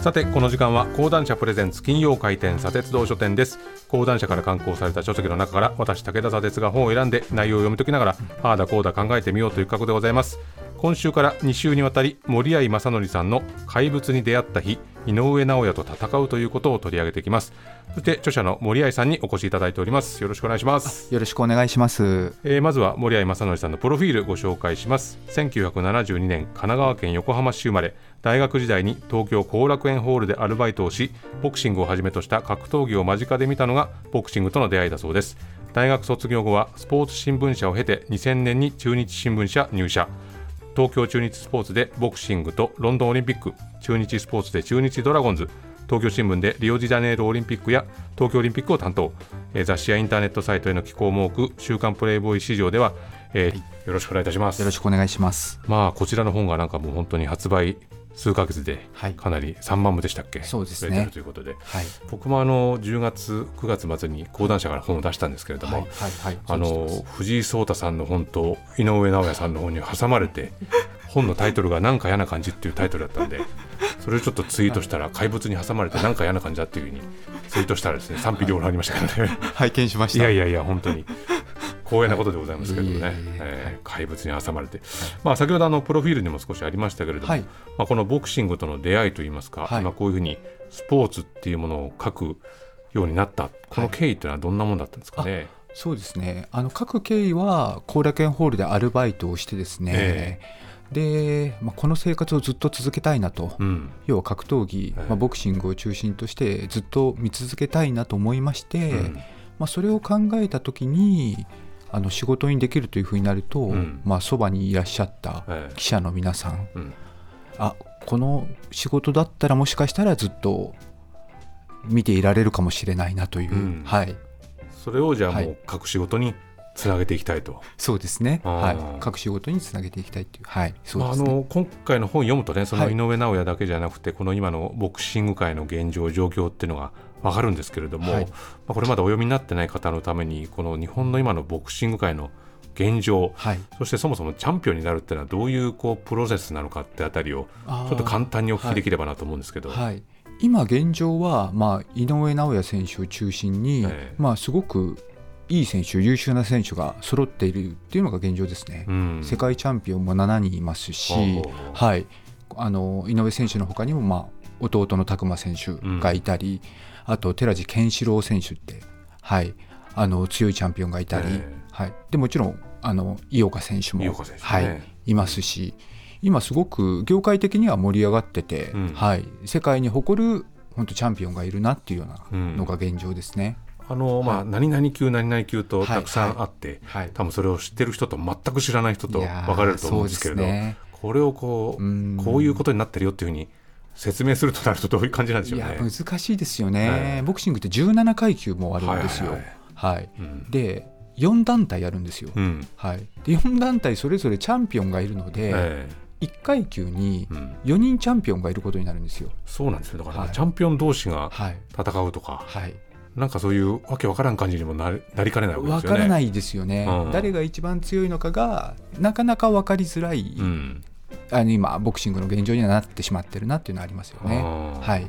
さてこの時間は講談社プレゼンツ金曜回転砂鉄道書店です。講談社から刊行された書籍の中から私武田砂鉄が本を選んで内容を読み解きながらああだこうだ考えてみようという企画でございます。今週から2週にわたり森合正則さんの怪物に出会った日井上尚弥と戦うということを取り上げていきます。そして著者の森合さんにお越しいただいております。よろしくお願いします。よろしくお願いします、えーまずは森合正則さんのプロフィールご紹介します。1972年神奈川県横浜市生まれ大学時代に東京後楽園ホールでアルバイトをしボクシングをはじめとした格闘技を間近で見たのがボクシングとの出会いだそうです。大学卒業後はスポーツ新聞社を経て2000年に中日新聞社入社。東京中日スポーツでボクシングとロンドンオリンピック。中日スポーツで中日ドラゴンズ。東京新聞でリオデジャネイロオリンピックや東京オリンピックを担当、えー雑誌やインターネットサイトへの寄稿も多く「週刊プレイボーイ」市場では、えーよろしくお願いいたします。よろしくお願いします。まあこちらの本がなんかもう本当に発売数ヶ月ではい。かなり3万部でしたっけ、そうでということで。はい。僕もあの10月9月末に講談社から本を出したんですけれども、はいはいはい。あの藤井聡太さんの本と井上尚弥さんの本に挟まれて 本のタイトルが「なんか嫌な感じ」っていうタイトルだったんでそれをちょっとツイートしたら怪物に挟まれてなんか嫌な感じだっていうふうにツイートしたらですね賛否両論ありましたけどね。拝見しましいたやいやいや本当に光栄なことでございますけどね、はいいえいえいえ。えー怪物に挟まれて、まあ、先ほどあのプロフィールにも少しありましたけれども、はい。まあ、このボクシングとの出会いといいますか、はい。今こういうふうにスポーツっていうものを書くようになった。この経緯っていうのはどんなもんだったんですかね。そうですね。あの各経緯は後楽園ホールでアルバイトをしてですね、で、まあ、この生活をずっと続けたいなと、うん。要は格闘技、ええ。まあ、ボクシングを中心としてずっと見続けたいなと思いまして、うん。まあ、それを考えた時にあの仕事にできるというふうになると、ん。まあ、そばにいらっしゃったええ。記者の皆さん、うん。あこの仕事だったらもしかしたらずっと見ていられるかもしれないなという、うん。はい、それをじゃあはい。もう各仕事につなげていきたいと。そうですね、あー。はい、各仕事につなげていきたいという、はい、そうまあ、あですね。の今回の本読むとねそのはい。井上尚弥だけじゃなくて、この今のボクシング界の現状状況っていうのが分かるんですけれども、はい。まあ、これまだお読みになってない方のためにこの日本の今のボクシング界の現状はい、そしてそもそもチャンピオンになるっていうのはどういうこうプロセスなのかってあたりをあー。ちょっと簡単にお聞きできればなと思うんですけど。はい、今現状は、まあ、井上尚弥選手を中心に、ええ。まあ、すごくいい選手優秀な選手が揃っているっていうのが現状ですね、うん。世界チャンピオンも7人いますし、ほうほう。ほうはい、あの井上選手の他にも、まあ、弟の拓磨選手がいたり、あと寺地健志郎選手って、はい、あの強いチャンピオンがいたり、ええ。はい、でもちろんあの井岡選手もね。はい、いますし今すごく業界的には盛り上がってて、うん。はい、世界に誇る本当チャンピオンがいるなっていうよううん。なのが現状ですね。あのまあ、何々級何々級とはいたくさんあって、はい。多分それを知ってる人と全く知らない人と分かれると思うんですけれど、ね。これをこううん。こういうことになってるよっていうふうに説明するとなるとどういう感じなんでしょいうやね。難しいですよね、はい。ボクシングって17階級もあるんですよ。ははいで4団体あるんですよ。うん。はい、で4団体それぞれチャンピオンがいるので、え1階級にえうん。4人チャンピオンがいることになるんですよ。そうなんですよだから、はい。チャンピオン同士がはい。戦うとか、はい、なんかそういうわけわからん感じにもなりなりかねないわけですよね。分からないいですよね、うん。誰が一番強いのかがなかなか分かりづらい、うん。あの今ボクシングの現状にはなってしまってるなっていうのはありますよね。はい、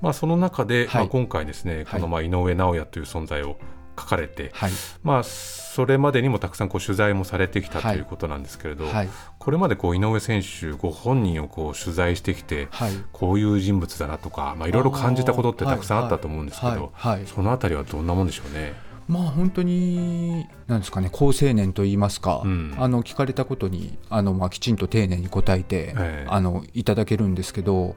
まあ、その中で、はい。まあ、今回ですね、このまあ井上尚弥という存在を書かれて、はい、まあ、それまでにもたくさんこう取材もされてきたとはい。いうことなんですけれど、はい、これまでこう井上選手ご本人をこう取材してきて、はい、こういう人物だなとか、まあ、いろいろ感じたことってたくさんあったと思うんですけど、そのあたりはどんなもんでしょうね？まあ本当になんですかね好青年と言いますか、うん。あの聞かれたことにあのまあきちんと丁寧に答えて、ええ。あのいただけるんですけど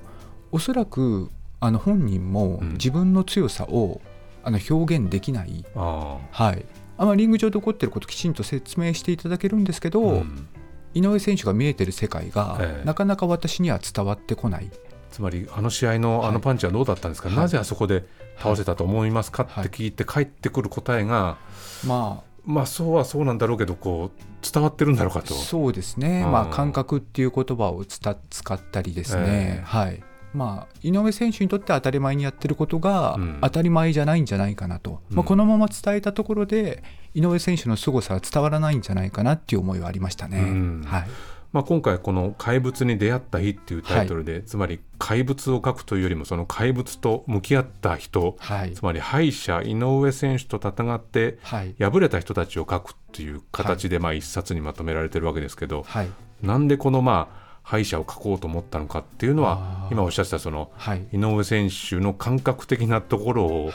おそらくあの本人もうん。自分の強さを、あの表現できない、あはい、あまあリング上で起こっていることをきちんと説明していただけるんですけど、あうん。井上選手が見えてる世界が、ええ。なかなか私には伝わってこない。つまりあの試合のあのパンチはどうだったんですか、はい。なぜあそこで倒せたと思いますか？はい。って聞いて帰ってくる答えが、ままあそうはそうなんだろうけどこう伝わってるんだろうかあと。そうですね、うんまあ、感覚っていう言葉をつた使ったりですね、ええ。はいまあ、井上選手にとって当たり前にやってることがうん。当たり前じゃないんじゃないかなと、うん。まあ、このまま伝えたところで井上選手の凄さは伝わらないんじゃないかなっていう思いはありましたね。うん。はい。まあ、今回この「怪物に出会った日」っていうタイトルで、はい、つまり怪物を書くというよりもその怪物と向き合った人、はい、つまり敗者井上選手と戦って敗れた人たちを書くっていう形でまあ一冊にまとめられてるわけですけど、はい、なんでこのまあ敗者を書こうと思ったのかっていうのは今おっしゃってたその井上選手の感覚的なところを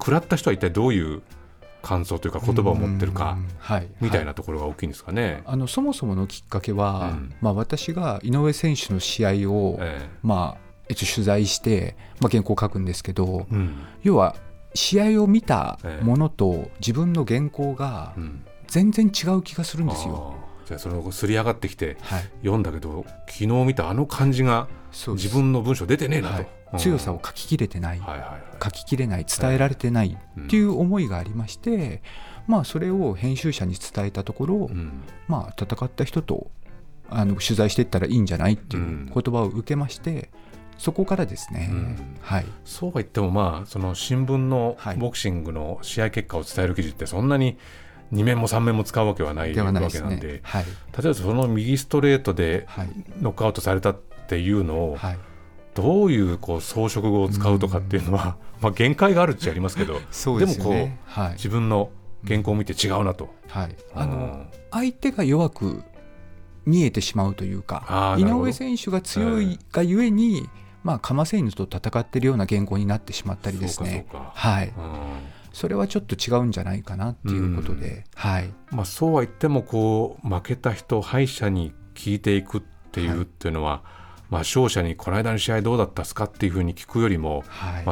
食らった人は一体どういう感想というか言葉を持ってるか、はい、みたいなところが大きいんですかね、はい、あのそもそものきっかけは、うん、まあ、私が井上選手の試合を、ええ、まあ、一応取材して、まあ、原稿を書くんですけど、うん、要は試合を見たものと自分の原稿が全然違う気がするんですよ。じゃそのすり上がってきて、読んだけど昨日見たあの感じが自分の文章出てねえなと、はい。強さを書ききれてない、書ききれない伝えられてないっていう思いがありまして、まあ、それを編集者に伝えたところ、まあ、戦った人とあの取材していったらいいんじゃない？っていう言葉を受けまして、そこからですね、うん、はい、そうは言っても、まあ、その新聞のボクシングの試合結果を伝える記事ってそんなに2面も3面も使うわけはないわけなんで、ねはい、例えばその右ストレートでノックアウトされたっていうのを、はい。どういうこう装飾語を使うとかっていうのは、まあ、限界があるっちゃありますけどでもこう、はい、自分の原稿を見て違うなと、はい、あの相手が弱く見えてしまうというか井上選手が強いがゆえに、まあ、カマセイヌと戦っているような原稿になってしまったりですね。はい、それはちょっと違うんじゃないかなっていうことで、はい。まあ、そうは言ってもこう負けた人敗者に聞いていくっていうっていうのは、はい。まあ、勝者にこの間の試合どうだったですかっていうふうに聞くよりも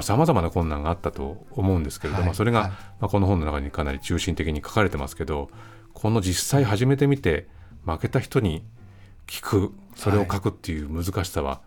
さまざ、まな困難があったと思うんですけれども、はい、それが、はい、まあ、この本の中にかなり中心的に書かれてますけどこの実際始めてみて負けた人に聞くそれを書くっていう難しさは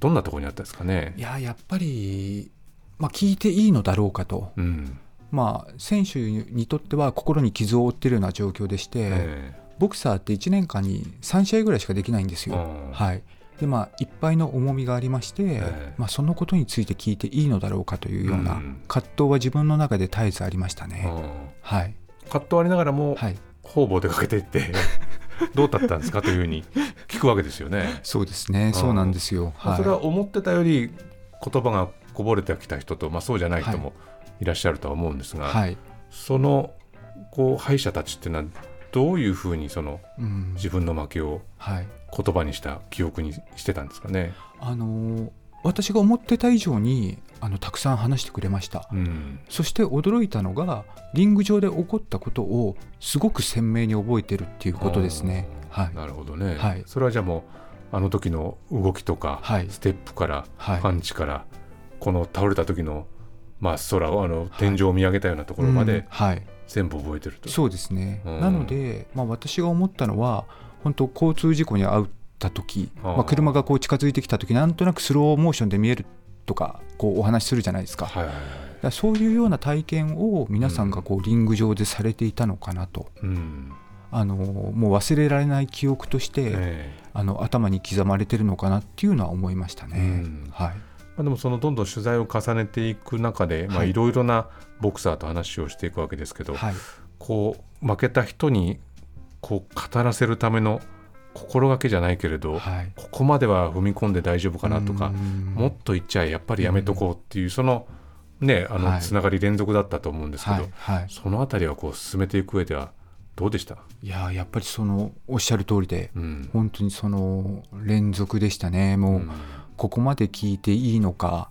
どんなところにあったですかね、いややっぱり、まあ、聞いていいのだろうかと。うんまあ、選手にとっては心に傷を負っているような状況でして、えー、ボクサーって1年間に3試合ぐらいしかできないんですよ。はい、でまあ、いっぱいの重みがありまして、えー、まあ、そのことについて聞いていいのだろうかというような葛藤は自分の中で絶えずありましたね。はい、葛藤ありながらも、はい、方々出かけていって どうだったんですかというふうに聞くわけですよね。そうですね、そうなんですよ。はい、それは思ってたより言葉がこぼれてきた人と、まあ、そうじゃない人もいらっしゃるとは思うんですが、はい、そのこう敗者たちっていうのはどういうふうにその、うん、自分の負けを言葉にした記憶にしてたんですかね？あの私が思ってた以上にあのたくさん話してくれました、うん、そして驚いたのがリング上で起こったことをすごく鮮明に覚えてるっていうことですね。はい、なるほどね、はい、それはじゃあもうあの時の動きとか、はい、ステップから、はい、パンチからこの倒れた時のまあ空をあの天井を見上げたようなところまで、はい、全部覚えてると。そうですね、うん、なので、まあ、私が思ったのは本当交通事故に遭った時まあ、車がこう近づいてきた時なんとなくスローモーションで見えるとかこうお話しするじゃないですか。はいはいはい、そういうような体験を皆さんがこうリング上でされていたのかなと。うん。あのもう忘れられない記憶として、えー、あの頭に刻まれてるのかなっていうのは思いましたね。はいまあ、でもそのどんどん取材を重ねていく中で、まあ、い。ろいろなボクサーと話をしていくわけですけど、はい、こう負けた人にこう語らせるための心がけじゃないけれど、はい、ここまでは踏み込んで大丈夫かなとかもっと言っちゃえやっぱりやめとこうっていうそのねあのつながり連続だったと思うんですけど、はい、その辺りはこう進めていく上ではどうでした？いややっぱりそのおっしゃる通りで、うん、本当にその連続でしたね。もう、ここまで聞いていいのか。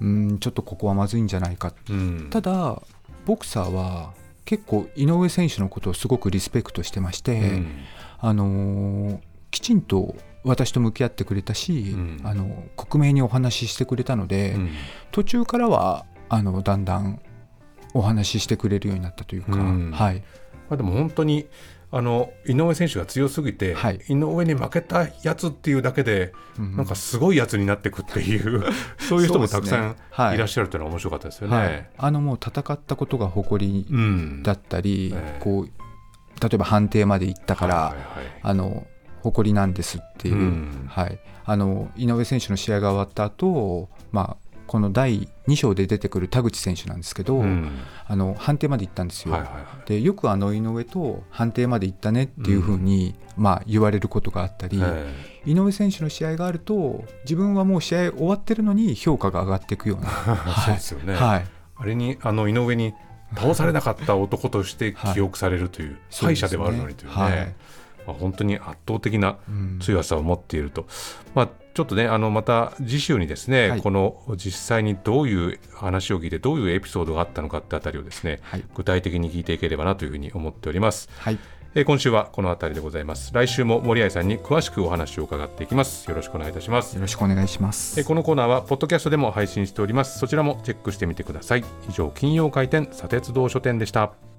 うんちょっとここはまずいんじゃないか、うん、ただボクサーは結構井上選手のことをすごくリスペクトしてまして、うん、あのー、きちんと私と向き合ってくれたし、うん、あの克明にお話ししてくれたので、うん、途中からはあのだんだんお話ししてくれるようになったというか、はい。まあ、でも本当にあの井上選手が強すぎて、はい、井上に負けたやつっていうだけで、うん、なんかすごいやつになっていくっていう そういう人もたくさんい。らっしゃるというのは面白かったですよね。はい、あのもう戦ったことが誇りだったり、うんえ。ー、こう例えば判定まで行ったから、はいはいはい、あの誇りなんですっていう、うん、はい、あの井上選手の試合が終わった後、まあこの第2章で出てくる田口選手なんですけど、うん、あの判定まで行ったんですよ。はいはいはい、でよくあの井上と判定まで行ったねっていうふうに、ん、まあ、言われることがあったり、井上選手の試合があると自分はもう試合終わってるのに評価が上がっていくような。そうですよね、はい、あれにあの井上に倒されなかった男として記憶されるという、敗者ではあるのにというね。はい。まあ、本当に圧倒的な強さを持っていると、うん、まあ、ちょっとねあのまた次週にですね、はい、この実際にどういう話を聞いてどういうエピソードがあったのかってあたりをですね、はい、具体的に聞いていければなというふうに思っております。はい。え今週はこの辺りでございます。来週も森合さんに詳しくお話を伺っていきます。よろしくお願いいたします。よろしくお願いします。えこのコーナーはポッドキャストでも配信しております。そちらもチェックしてみてください。以上金曜開店砂鉄道書店でした